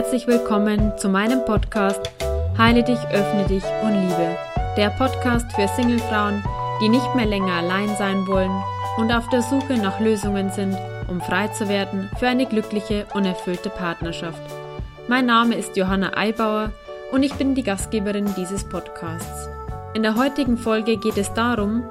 herzlich willkommen zu meinem Podcast Heile dich, öffne dich und liebe. Der Podcast für Singlefrauen, die nicht mehr länger allein sein wollen und auf der Suche nach Lösungen sind, um frei zu werden für eine glückliche und erfüllte Partnerschaft. Mein Name ist Johanna Eibauer und ich bin die Gastgeberin dieses Podcasts. In der heutigen Folge geht es darum,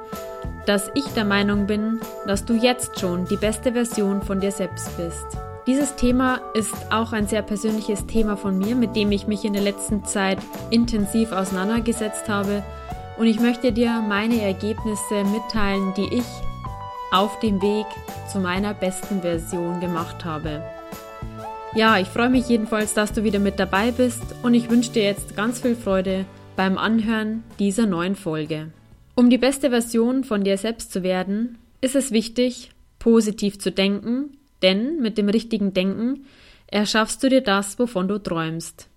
dass ich der Meinung bin, dass du jetzt schon die beste Version von dir selbst bist. Dieses Thema ist auch ein sehr persönliches Thema von mir, mit dem ich mich in der letzten Zeit intensiv auseinandergesetzt habe und ich möchte dir meine Ergebnisse mitteilen, die ich auf dem Weg zu meiner besten Version gemacht habe. Ja, ich freue mich jedenfalls, dass du wieder mit dabei bist und ich wünsche dir jetzt ganz viel Freude beim Anhören dieser neuen Folge. Um die beste Version von dir selbst zu werden, ist es wichtig, positiv zu denken, denn mit dem richtigen Denken erschaffst du dir das, wovon du träumst.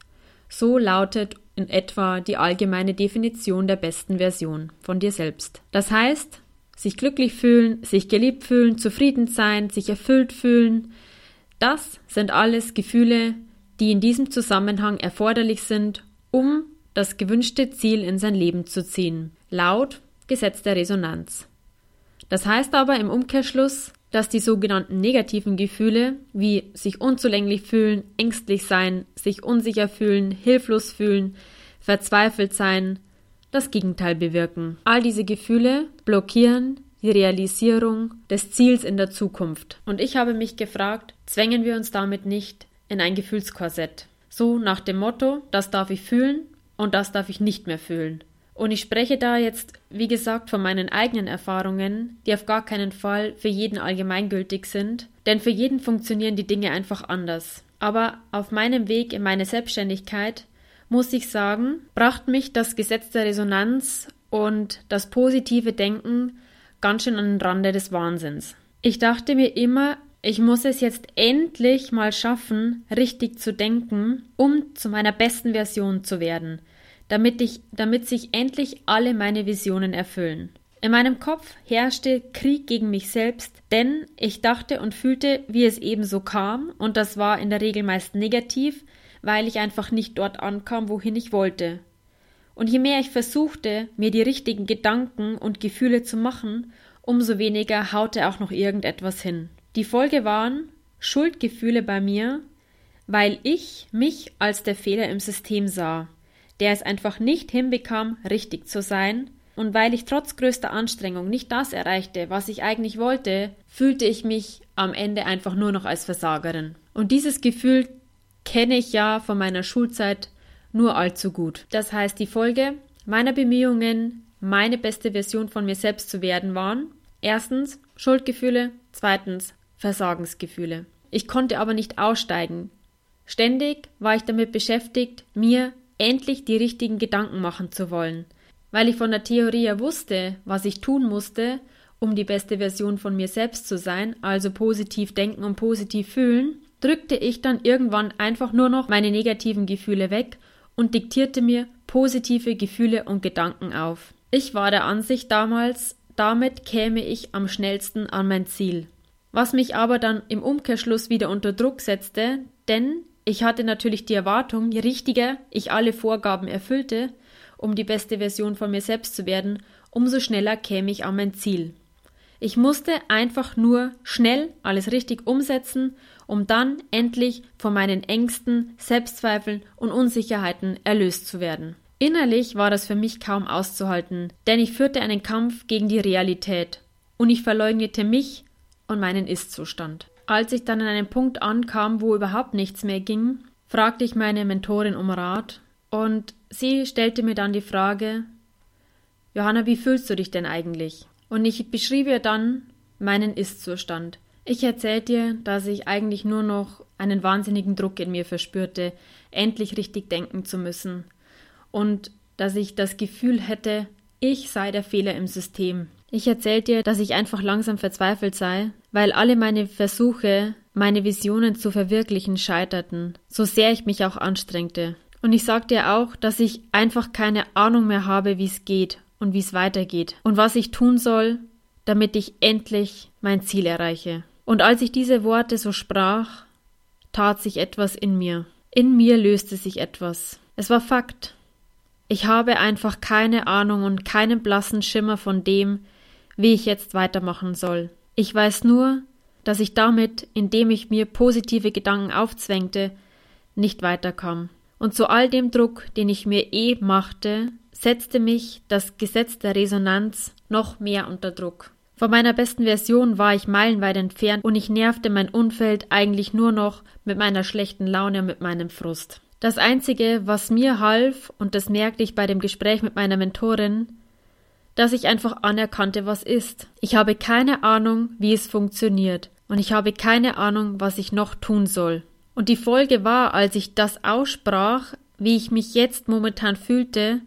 So lautet in etwa die allgemeine Definition der besten Version von dir selbst. Das heißt, sich glücklich fühlen, sich geliebt fühlen, zufrieden sein, sich erfüllt fühlen, das sind alles Gefühle, die in diesem Zusammenhang erforderlich sind, um das gewünschte Ziel in sein Leben zu ziehen, laut Gesetz der Resonanz. Das heißt aber im Umkehrschluss, dass die sogenannten negativen Gefühle wie sich unzulänglich fühlen, ängstlich sein, sich unsicher fühlen, hilflos fühlen, verzweifelt sein, das Gegenteil bewirken. All diese Gefühle blockieren die Realisierung des Ziels in der Zukunft. Und ich habe mich gefragt, zwängen wir uns damit nicht in ein Gefühlskorsett? So nach dem Motto, das darf ich fühlen und das darf ich nicht mehr fühlen. Und ich spreche da jetzt, wie gesagt, von meinen eigenen Erfahrungen, die auf gar keinen Fall für jeden allgemeingültig sind, denn für jeden funktionieren die Dinge einfach anders. Aber auf meinem Weg in meine Selbstständigkeit, muss ich sagen, brachte mich das Gesetz der Resonanz und das positive Denken ganz schön an den Rande des Wahnsinns. Ich dachte mir immer, ich muss es jetzt endlich mal schaffen, richtig zu denken, um zu meiner besten Version zu werden damit, ich, damit sich endlich alle meine Visionen erfüllen. In meinem Kopf herrschte Krieg gegen mich selbst, denn ich dachte und fühlte, wie es eben so kam, und das war in der Regel meist negativ, weil ich einfach nicht dort ankam, wohin ich wollte. Und je mehr ich versuchte, mir die richtigen Gedanken und Gefühle zu machen, umso weniger haute auch noch irgendetwas hin. Die Folge waren Schuldgefühle bei mir, weil ich mich als der Fehler im System sah der es einfach nicht hinbekam, richtig zu sein, und weil ich trotz größter Anstrengung nicht das erreichte, was ich eigentlich wollte, fühlte ich mich am Ende einfach nur noch als Versagerin. Und dieses Gefühl kenne ich ja von meiner Schulzeit nur allzu gut. Das heißt, die Folge meiner Bemühungen, meine beste Version von mir selbst zu werden, waren erstens Schuldgefühle, zweitens Versagensgefühle. Ich konnte aber nicht aussteigen. Ständig war ich damit beschäftigt, mir endlich die richtigen Gedanken machen zu wollen. Weil ich von der Theorie ja wusste, was ich tun musste, um die beste Version von mir selbst zu sein, also positiv denken und positiv fühlen, drückte ich dann irgendwann einfach nur noch meine negativen Gefühle weg und diktierte mir positive Gefühle und Gedanken auf. Ich war der Ansicht damals, damit käme ich am schnellsten an mein Ziel. Was mich aber dann im Umkehrschluss wieder unter Druck setzte, denn ich hatte natürlich die Erwartung, je richtiger ich alle Vorgaben erfüllte, um die beste Version von mir selbst zu werden, umso schneller käme ich an mein Ziel. Ich musste einfach nur schnell alles richtig umsetzen, um dann endlich von meinen Ängsten, Selbstzweifeln und Unsicherheiten erlöst zu werden. Innerlich war das für mich kaum auszuhalten, denn ich führte einen Kampf gegen die Realität und ich verleugnete mich und meinen Ist-Zustand. Als ich dann an einem Punkt ankam, wo überhaupt nichts mehr ging, fragte ich meine Mentorin um Rat und sie stellte mir dann die Frage, Johanna, wie fühlst du dich denn eigentlich? Und ich beschrieb ihr dann meinen Ist-Zustand. Ich erzählte ihr, dass ich eigentlich nur noch einen wahnsinnigen Druck in mir verspürte, endlich richtig denken zu müssen. Und dass ich das Gefühl hätte, ich sei der Fehler im System. Ich erzählte ihr, dass ich einfach langsam verzweifelt sei, weil alle meine Versuche, meine Visionen zu verwirklichen, scheiterten, so sehr ich mich auch anstrengte. Und ich sagte ihr auch, dass ich einfach keine Ahnung mehr habe, wie es geht und wie es weitergeht und was ich tun soll, damit ich endlich mein Ziel erreiche. Und als ich diese Worte so sprach, tat sich etwas in mir. In mir löste sich etwas. Es war Fakt. Ich habe einfach keine Ahnung und keinen blassen Schimmer von dem, wie ich jetzt weitermachen soll. Ich weiß nur, dass ich damit, indem ich mir positive Gedanken aufzwängte, nicht weiterkam. Und zu all dem Druck, den ich mir eh machte, setzte mich das Gesetz der Resonanz noch mehr unter Druck. Von meiner besten Version war ich meilenweit entfernt und ich nervte mein Umfeld eigentlich nur noch mit meiner schlechten Laune und mit meinem Frust. Das Einzige, was mir half, und das merkte ich bei dem Gespräch mit meiner Mentorin, dass ich einfach anerkannte, was ist. Ich habe keine Ahnung, wie es funktioniert, und ich habe keine Ahnung, was ich noch tun soll. Und die Folge war, als ich das aussprach, wie ich mich jetzt momentan fühlte,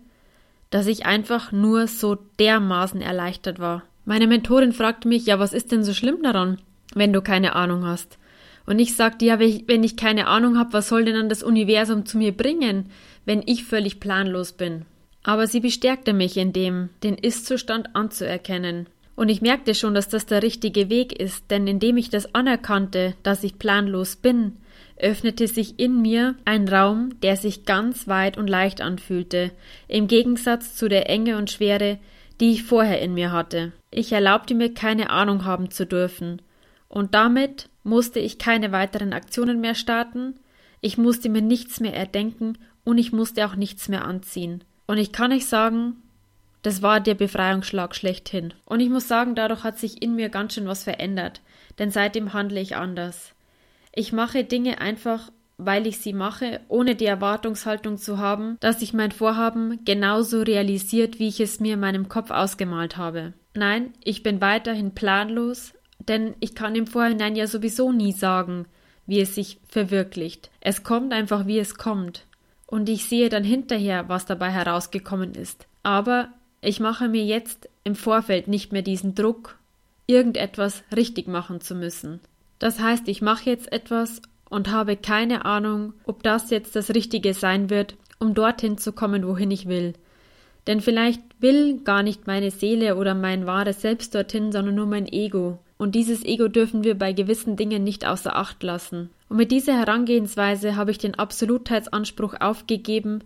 dass ich einfach nur so dermaßen erleichtert war. Meine Mentorin fragte mich, ja, was ist denn so schlimm daran, wenn du keine Ahnung hast? Und ich sagte, ja, wenn ich keine Ahnung habe, was soll denn dann das Universum zu mir bringen, wenn ich völlig planlos bin? Aber sie bestärkte mich in dem, den Ist-Zustand anzuerkennen. Und ich merkte schon, dass das der richtige Weg ist, denn indem ich das anerkannte, dass ich planlos bin, öffnete sich in mir ein Raum, der sich ganz weit und leicht anfühlte, im Gegensatz zu der Enge und Schwere, die ich vorher in mir hatte. Ich erlaubte mir keine Ahnung haben zu dürfen, und damit musste ich keine weiteren Aktionen mehr starten, ich musste mir nichts mehr erdenken und ich musste auch nichts mehr anziehen. Und ich kann euch sagen, das war der Befreiungsschlag schlechthin. Und ich muss sagen, dadurch hat sich in mir ganz schön was verändert, denn seitdem handle ich anders. Ich mache Dinge einfach, weil ich sie mache, ohne die Erwartungshaltung zu haben, dass sich mein Vorhaben genauso realisiert, wie ich es mir in meinem Kopf ausgemalt habe. Nein, ich bin weiterhin planlos, denn ich kann im Vorhinein ja sowieso nie sagen, wie es sich verwirklicht. Es kommt einfach, wie es kommt. Und ich sehe dann hinterher, was dabei herausgekommen ist. Aber ich mache mir jetzt im Vorfeld nicht mehr diesen Druck, irgendetwas richtig machen zu müssen. Das heißt, ich mache jetzt etwas und habe keine Ahnung, ob das jetzt das Richtige sein wird, um dorthin zu kommen, wohin ich will. Denn vielleicht will gar nicht meine Seele oder mein wahres Selbst dorthin, sondern nur mein Ego. Und dieses Ego dürfen wir bei gewissen Dingen nicht außer Acht lassen. Und mit dieser Herangehensweise habe ich den Absolutheitsanspruch aufgegeben,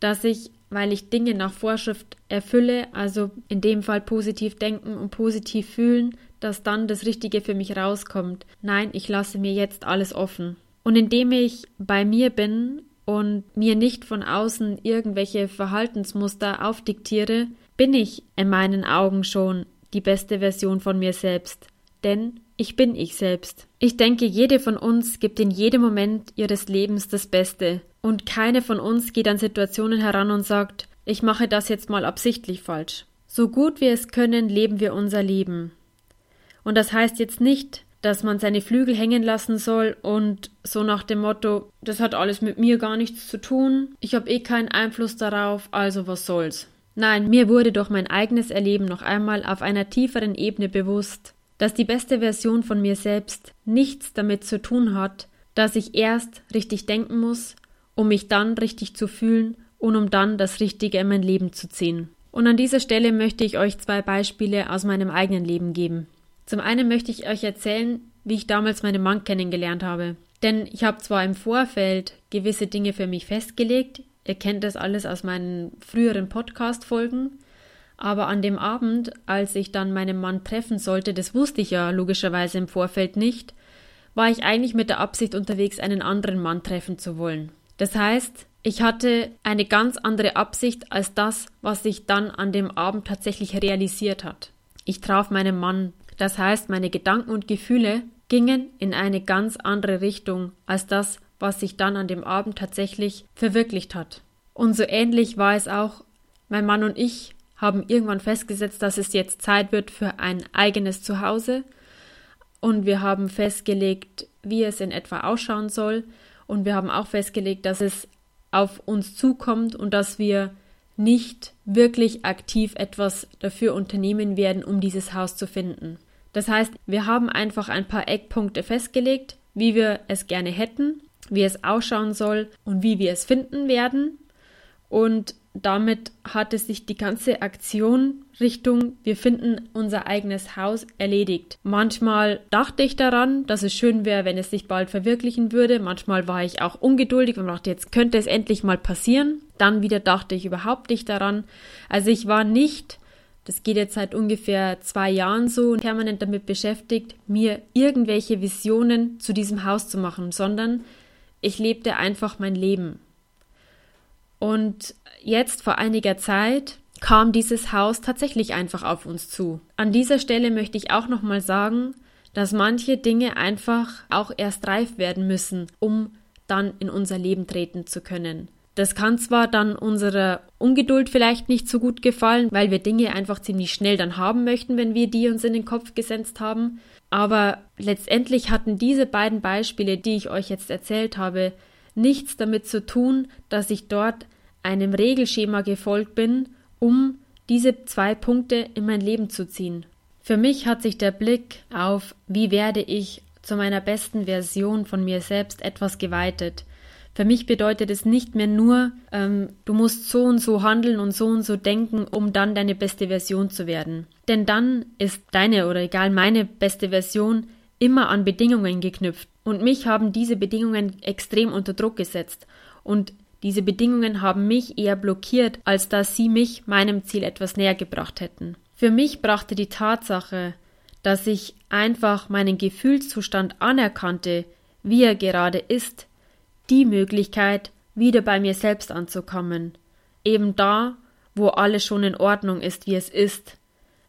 dass ich, weil ich Dinge nach Vorschrift erfülle, also in dem Fall positiv denken und positiv fühlen, dass dann das Richtige für mich rauskommt. Nein, ich lasse mir jetzt alles offen. Und indem ich bei mir bin und mir nicht von außen irgendwelche Verhaltensmuster aufdiktiere, bin ich in meinen Augen schon die beste Version von mir selbst. Denn ich bin ich selbst. Ich denke, jede von uns gibt in jedem Moment ihres Lebens das Beste. Und keine von uns geht an Situationen heran und sagt, ich mache das jetzt mal absichtlich falsch. So gut wir es können, leben wir unser Leben. Und das heißt jetzt nicht, dass man seine Flügel hängen lassen soll und so nach dem Motto, das hat alles mit mir gar nichts zu tun, ich habe eh keinen Einfluss darauf, also was soll's. Nein, mir wurde durch mein eigenes Erleben noch einmal auf einer tieferen Ebene bewusst, dass die beste Version von mir selbst nichts damit zu tun hat, dass ich erst richtig denken muss, um mich dann richtig zu fühlen und um dann das Richtige in mein Leben zu ziehen. Und an dieser Stelle möchte ich euch zwei Beispiele aus meinem eigenen Leben geben. Zum einen möchte ich euch erzählen, wie ich damals meinen Mann kennengelernt habe. Denn ich habe zwar im Vorfeld gewisse Dinge für mich festgelegt, ihr kennt das alles aus meinen früheren Podcast-Folgen, aber an dem Abend, als ich dann meinen Mann treffen sollte, das wusste ich ja logischerweise im Vorfeld nicht, war ich eigentlich mit der Absicht unterwegs, einen anderen Mann treffen zu wollen. Das heißt, ich hatte eine ganz andere Absicht als das, was sich dann an dem Abend tatsächlich realisiert hat. Ich traf meinen Mann das heißt, meine Gedanken und Gefühle gingen in eine ganz andere Richtung als das, was sich dann an dem Abend tatsächlich verwirklicht hat. Und so ähnlich war es auch, mein Mann und ich haben irgendwann festgesetzt, dass es jetzt Zeit wird für ein eigenes Zuhause. Und wir haben festgelegt, wie es in etwa ausschauen soll. Und wir haben auch festgelegt, dass es auf uns zukommt und dass wir nicht wirklich aktiv etwas dafür unternehmen werden, um dieses Haus zu finden. Das heißt, wir haben einfach ein paar Eckpunkte festgelegt, wie wir es gerne hätten, wie es ausschauen soll und wie wir es finden werden. Und damit hatte sich die ganze Aktion Richtung wir finden unser eigenes Haus erledigt. Manchmal dachte ich daran, dass es schön wäre, wenn es sich bald verwirklichen würde. Manchmal war ich auch ungeduldig und dachte, jetzt könnte es endlich mal passieren. Dann wieder dachte ich überhaupt nicht daran. Also ich war nicht das geht jetzt seit ungefähr zwei Jahren so, permanent damit beschäftigt, mir irgendwelche Visionen zu diesem Haus zu machen, sondern ich lebte einfach mein Leben. Und jetzt vor einiger Zeit kam dieses Haus tatsächlich einfach auf uns zu. An dieser Stelle möchte ich auch nochmal sagen, dass manche Dinge einfach auch erst reif werden müssen, um dann in unser Leben treten zu können. Das kann zwar dann unserer Ungeduld vielleicht nicht so gut gefallen, weil wir Dinge einfach ziemlich schnell dann haben möchten, wenn wir die uns in den Kopf gesetzt haben. Aber letztendlich hatten diese beiden Beispiele, die ich euch jetzt erzählt habe, nichts damit zu tun, dass ich dort einem Regelschema gefolgt bin, um diese zwei Punkte in mein Leben zu ziehen. Für mich hat sich der Blick auf, wie werde ich zu meiner besten Version von mir selbst etwas geweitet. Für mich bedeutet es nicht mehr nur, ähm, du musst so und so handeln und so und so denken, um dann deine beste Version zu werden. Denn dann ist deine oder egal meine beste Version immer an Bedingungen geknüpft. Und mich haben diese Bedingungen extrem unter Druck gesetzt. Und diese Bedingungen haben mich eher blockiert, als dass sie mich meinem Ziel etwas näher gebracht hätten. Für mich brachte die Tatsache, dass ich einfach meinen Gefühlszustand anerkannte, wie er gerade ist, die Möglichkeit, wieder bei mir selbst anzukommen, eben da, wo alles schon in Ordnung ist, wie es ist,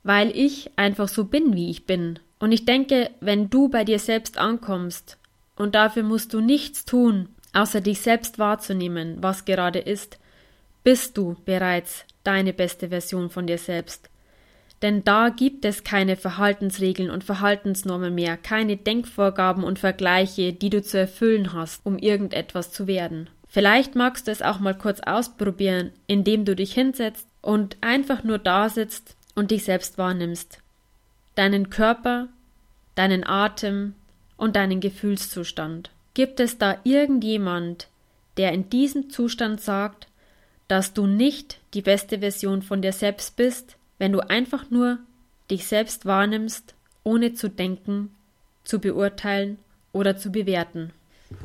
weil ich einfach so bin, wie ich bin. Und ich denke, wenn du bei dir selbst ankommst, und dafür musst du nichts tun, außer dich selbst wahrzunehmen, was gerade ist, bist du bereits deine beste Version von dir selbst. Denn da gibt es keine Verhaltensregeln und Verhaltensnormen mehr, keine Denkvorgaben und Vergleiche, die du zu erfüllen hast, um irgendetwas zu werden. Vielleicht magst du es auch mal kurz ausprobieren, indem du dich hinsetzt und einfach nur da sitzt und dich selbst wahrnimmst. Deinen Körper, deinen Atem und deinen Gefühlszustand. Gibt es da irgendjemand, der in diesem Zustand sagt, dass du nicht die beste Version von dir selbst bist, wenn du einfach nur dich selbst wahrnimmst, ohne zu denken, zu beurteilen oder zu bewerten.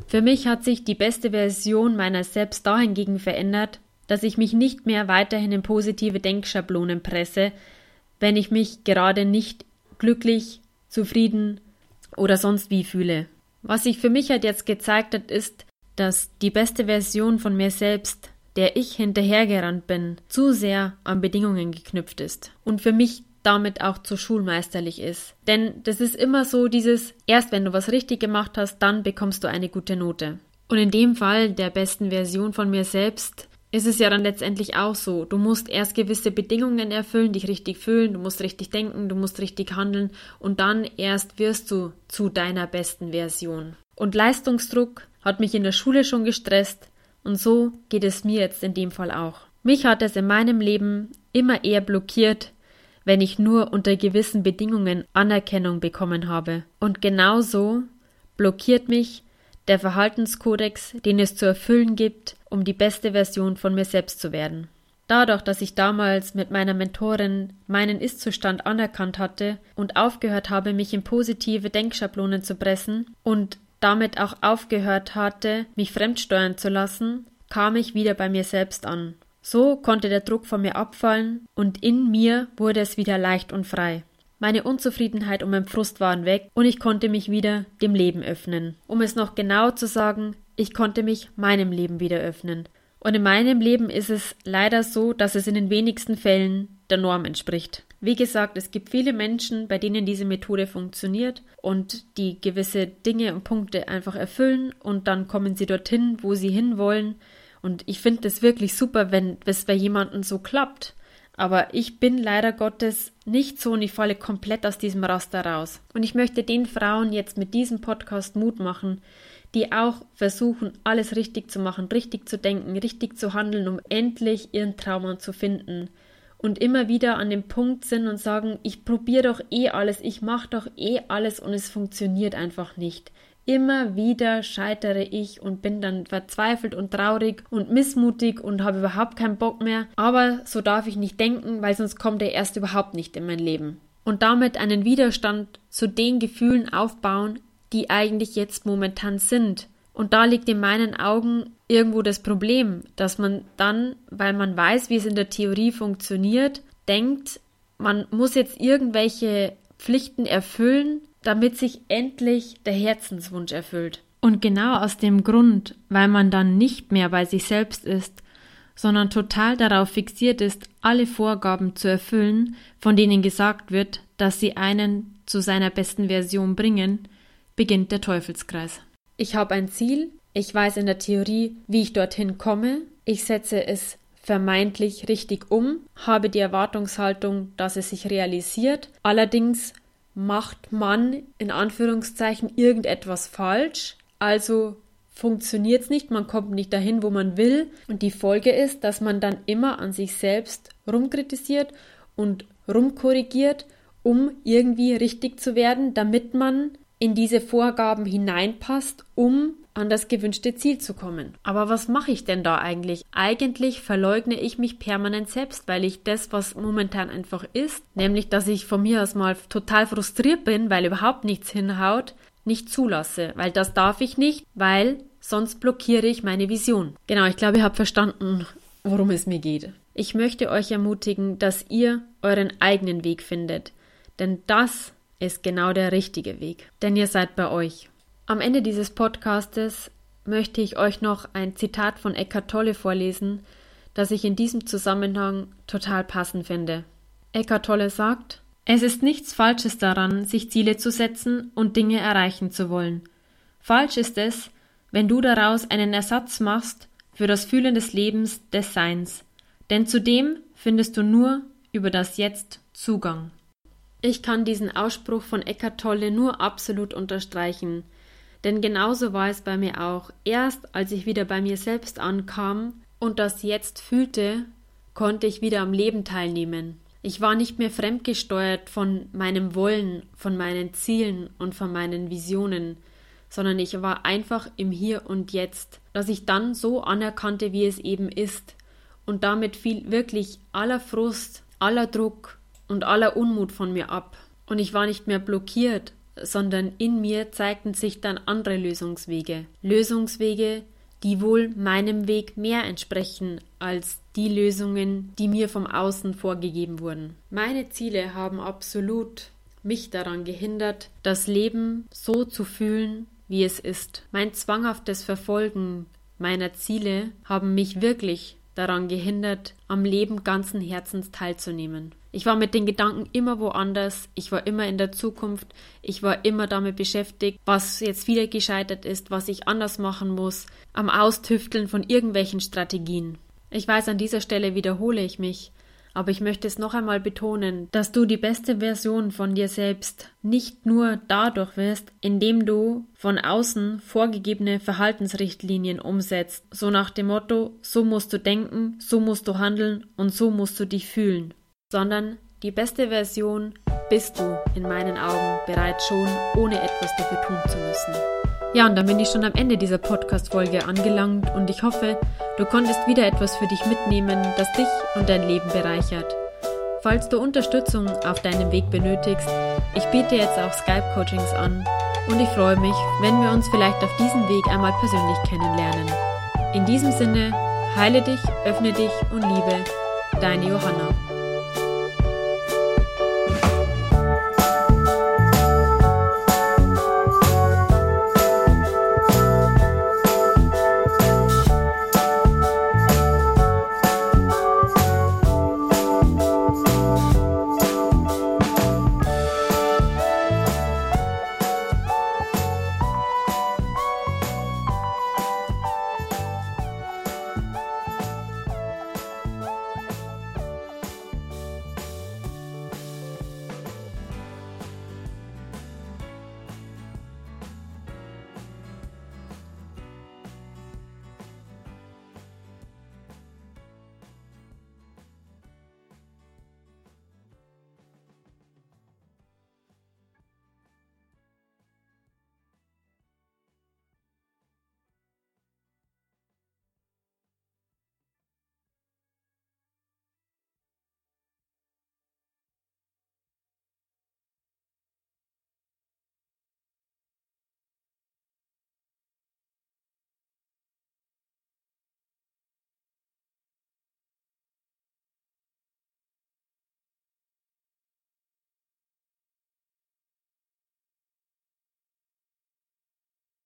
Für mich hat sich die beste Version meiner selbst dahingegen verändert, dass ich mich nicht mehr weiterhin in positive Denkschablonen presse, wenn ich mich gerade nicht glücklich, zufrieden oder sonst wie fühle. Was sich für mich halt jetzt gezeigt hat, ist, dass die beste Version von mir selbst der ich hinterhergerannt bin, zu sehr an Bedingungen geknüpft ist und für mich damit auch zu schulmeisterlich ist. Denn das ist immer so dieses, erst wenn du was richtig gemacht hast, dann bekommst du eine gute Note. Und in dem Fall der besten Version von mir selbst ist es ja dann letztendlich auch so. Du musst erst gewisse Bedingungen erfüllen, dich richtig fühlen, du musst richtig denken, du musst richtig handeln und dann erst wirst du zu deiner besten Version. Und Leistungsdruck hat mich in der Schule schon gestresst, und so geht es mir jetzt in dem Fall auch. Mich hat es in meinem Leben immer eher blockiert, wenn ich nur unter gewissen Bedingungen Anerkennung bekommen habe. Und genauso blockiert mich der Verhaltenskodex, den es zu erfüllen gibt, um die beste Version von mir selbst zu werden. Dadurch, dass ich damals mit meiner Mentorin meinen Ist-Zustand anerkannt hatte und aufgehört habe, mich in positive Denkschablonen zu pressen und damit auch aufgehört hatte, mich fremdsteuern zu lassen, kam ich wieder bei mir selbst an. So konnte der Druck von mir abfallen und in mir wurde es wieder leicht und frei. Meine Unzufriedenheit und mein Frust waren weg und ich konnte mich wieder dem Leben öffnen. Um es noch genau zu sagen, ich konnte mich meinem Leben wieder öffnen. Und in meinem Leben ist es leider so, dass es in den wenigsten Fällen der Norm entspricht. Wie gesagt, es gibt viele Menschen, bei denen diese Methode funktioniert und die gewisse Dinge und Punkte einfach erfüllen und dann kommen sie dorthin, wo sie hinwollen. Und ich finde das wirklich super, wenn es bei jemandem so klappt. Aber ich bin leider Gottes nicht so und ich falle komplett aus diesem Raster raus. Und ich möchte den Frauen jetzt mit diesem Podcast Mut machen, die auch versuchen, alles richtig zu machen, richtig zu denken, richtig zu handeln, um endlich ihren Traum zu finden und immer wieder an dem Punkt sind und sagen, ich probiere doch eh alles, ich mache doch eh alles und es funktioniert einfach nicht. immer wieder scheitere ich und bin dann verzweifelt und traurig und missmutig und habe überhaupt keinen Bock mehr. Aber so darf ich nicht denken, weil sonst kommt er erst überhaupt nicht in mein Leben. Und damit einen Widerstand zu den Gefühlen aufbauen, die eigentlich jetzt momentan sind. Und da liegt in meinen Augen irgendwo das Problem, dass man dann, weil man weiß, wie es in der Theorie funktioniert, denkt, man muss jetzt irgendwelche Pflichten erfüllen, damit sich endlich der Herzenswunsch erfüllt. Und genau aus dem Grund, weil man dann nicht mehr bei sich selbst ist, sondern total darauf fixiert ist, alle Vorgaben zu erfüllen, von denen gesagt wird, dass sie einen zu seiner besten Version bringen, beginnt der Teufelskreis. Ich habe ein Ziel, ich weiß in der Theorie, wie ich dorthin komme, ich setze es vermeintlich richtig um, habe die Erwartungshaltung, dass es sich realisiert, allerdings macht man in Anführungszeichen irgendetwas falsch, also funktioniert es nicht, man kommt nicht dahin, wo man will. Und die Folge ist, dass man dann immer an sich selbst rumkritisiert und rumkorrigiert, um irgendwie richtig zu werden, damit man in diese Vorgaben hineinpasst, um an das gewünschte Ziel zu kommen. Aber was mache ich denn da eigentlich? Eigentlich verleugne ich mich permanent selbst, weil ich das, was momentan einfach ist, nämlich dass ich von mir aus mal total frustriert bin, weil überhaupt nichts hinhaut, nicht zulasse, weil das darf ich nicht, weil sonst blockiere ich meine Vision. Genau, ich glaube, ihr habt verstanden, worum es mir geht. Ich möchte euch ermutigen, dass ihr euren eigenen Weg findet, denn das ist genau der richtige Weg, denn ihr seid bei euch. Am Ende dieses Podcastes möchte ich euch noch ein Zitat von Eckhart Tolle vorlesen, das ich in diesem Zusammenhang total passend finde. Eckhart Tolle sagt, es ist nichts Falsches daran, sich Ziele zu setzen und Dinge erreichen zu wollen. Falsch ist es, wenn du daraus einen Ersatz machst für das Fühlen des Lebens des Seins, denn zu dem findest du nur über das Jetzt Zugang. Ich kann diesen Ausspruch von Eckhart Tolle nur absolut unterstreichen. Denn genauso war es bei mir auch. Erst als ich wieder bei mir selbst ankam und das jetzt fühlte, konnte ich wieder am Leben teilnehmen. Ich war nicht mehr fremdgesteuert von meinem Wollen, von meinen Zielen und von meinen Visionen, sondern ich war einfach im Hier und Jetzt, das ich dann so anerkannte, wie es eben ist. Und damit fiel wirklich aller Frust, aller Druck und aller Unmut von mir ab. Und ich war nicht mehr blockiert, sondern in mir zeigten sich dann andere Lösungswege. Lösungswege, die wohl meinem Weg mehr entsprechen als die Lösungen, die mir vom Außen vorgegeben wurden. Meine Ziele haben absolut mich daran gehindert, das Leben so zu fühlen, wie es ist. Mein zwanghaftes Verfolgen meiner Ziele haben mich wirklich daran gehindert, am Leben ganzen Herzens teilzunehmen. Ich war mit den Gedanken immer woanders, ich war immer in der Zukunft, ich war immer damit beschäftigt, was jetzt wieder gescheitert ist, was ich anders machen muss, am Austüfteln von irgendwelchen Strategien. Ich weiß, an dieser Stelle wiederhole ich mich, aber ich möchte es noch einmal betonen, dass du die beste Version von dir selbst nicht nur dadurch wirst, indem du von außen vorgegebene Verhaltensrichtlinien umsetzt, so nach dem Motto, so musst du denken, so musst du handeln und so musst du dich fühlen sondern die beste Version bist du in meinen Augen bereits schon, ohne etwas dafür tun zu müssen. Ja, und dann bin ich schon am Ende dieser Podcast-Folge angelangt und ich hoffe, du konntest wieder etwas für dich mitnehmen, das dich und dein Leben bereichert. Falls du Unterstützung auf deinem Weg benötigst, ich biete jetzt auch Skype-Coachings an und ich freue mich, wenn wir uns vielleicht auf diesem Weg einmal persönlich kennenlernen. In diesem Sinne, heile dich, öffne dich und liebe, deine Johanna.